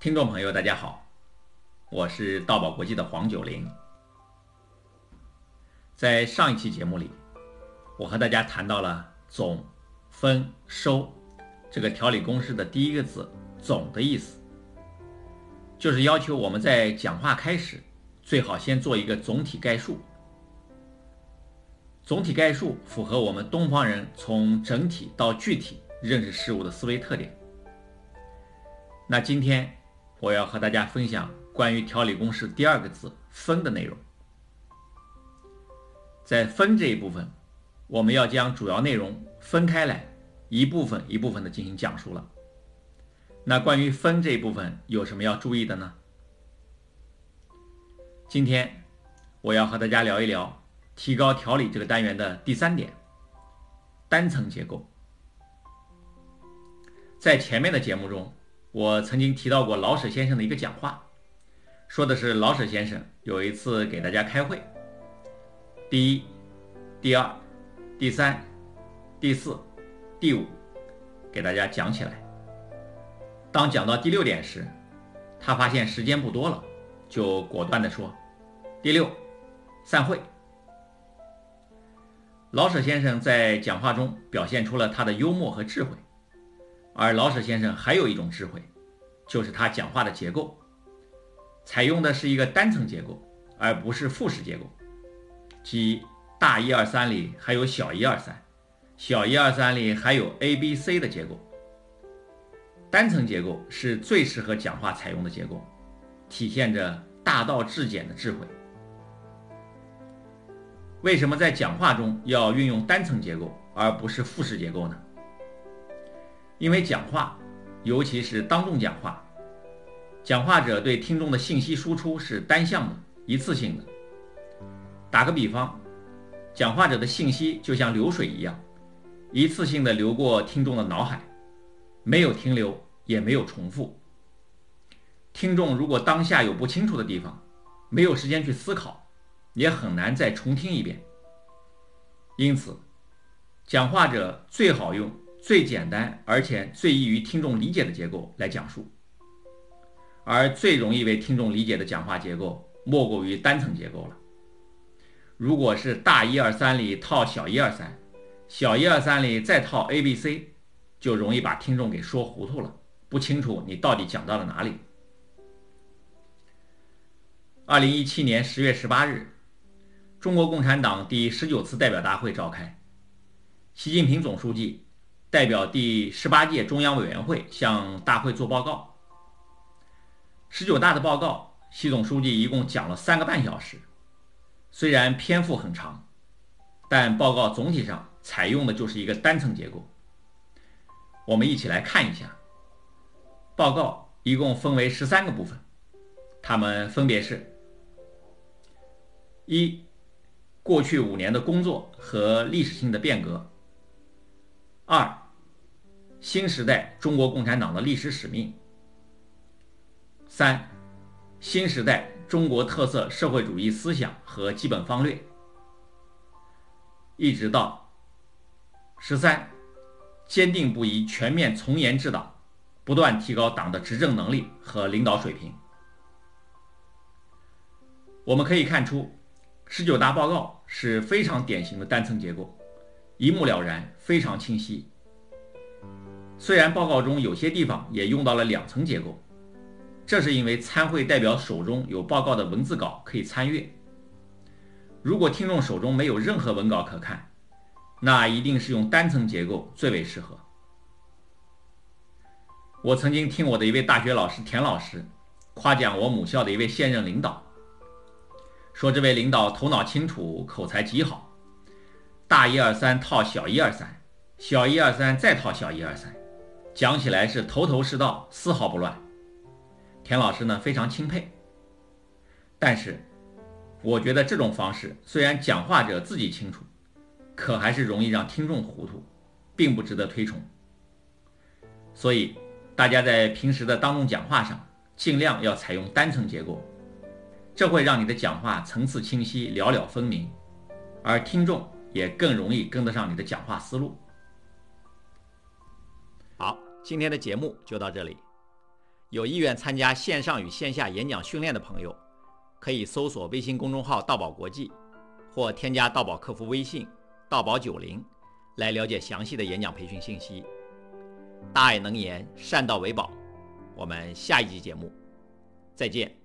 听众朋友，大家好，我是道宝国际的黄九龄。在上一期节目里，我和大家谈到了总、分、收这个条理公式的第一个字“总”的意思，就是要求我们在讲话开始最好先做一个总体概述。总体概述符合我们东方人从整体到具体认识事物的思维特点。那今天。我要和大家分享关于条理公式第二个字“分”的内容。在“分”这一部分，我们要将主要内容分开来，一部分一部分的进行讲述了。那关于“分”这一部分有什么要注意的呢？今天我要和大家聊一聊提高条理这个单元的第三点——单层结构。在前面的节目中。我曾经提到过老舍先生的一个讲话，说的是老舍先生有一次给大家开会，第一、第二、第三、第四、第五，给大家讲起来。当讲到第六点时，他发现时间不多了，就果断地说：“第六，散会。”老舍先生在讲话中表现出了他的幽默和智慧。而老舍先生还有一种智慧，就是他讲话的结构，采用的是一个单层结构，而不是复式结构，即大一二三里还有小一二三，小一二三里还有 A B C 的结构。单层结构是最适合讲话采用的结构，体现着大道至简的智慧。为什么在讲话中要运用单层结构而不是复式结构呢？因为讲话，尤其是当众讲话，讲话者对听众的信息输出是单向的、一次性的。打个比方，讲话者的信息就像流水一样，一次性的流过听众的脑海，没有停留，也没有重复。听众如果当下有不清楚的地方，没有时间去思考，也很难再重听一遍。因此，讲话者最好用。最简单而且最易于听众理解的结构来讲述，而最容易为听众理解的讲话结构莫过于单层结构了。如果是大一二三里套小一二三，小一二三里再套 A B C，就容易把听众给说糊涂了，不清楚你到底讲到了哪里。二零一七年十月十八日，中国共产党第十九次代表大会召开，习近平总书记。代表第十八届中央委员会向大会做报告。十九大的报告，习总书记一共讲了三个半小时，虽然篇幅很长，但报告总体上采用的就是一个单层结构。我们一起来看一下，报告一共分为十三个部分，它们分别是：一、过去五年的工作和历史性的变革；二、新时代中国共产党的历史使命。三、新时代中国特色社会主义思想和基本方略。一直到十三，坚定不移全面从严治党，不断提高党的执政能力和领导水平。我们可以看出，十九大报告是非常典型的单层结构，一目了然，非常清晰。虽然报告中有些地方也用到了两层结构，这是因为参会代表手中有报告的文字稿可以参阅。如果听众手中没有任何文稿可看，那一定是用单层结构最为适合。我曾经听我的一位大学老师田老师夸奖我母校的一位现任领导，说这位领导头脑清楚，口才极好，大一二三套小一二三，小一二三再套小一二三。讲起来是头头是道，丝毫不乱。田老师呢非常钦佩，但是我觉得这种方式虽然讲话者自己清楚，可还是容易让听众糊涂，并不值得推崇。所以大家在平时的当众讲话上，尽量要采用单层结构，这会让你的讲话层次清晰、了了分明，而听众也更容易跟得上你的讲话思路。今天的节目就到这里。有意愿参加线上与线下演讲训练的朋友，可以搜索微信公众号“道宝国际”，或添加道宝客服微信“道宝九零”，来了解详细的演讲培训信息。大爱能言，善道为宝。我们下一集节目再见。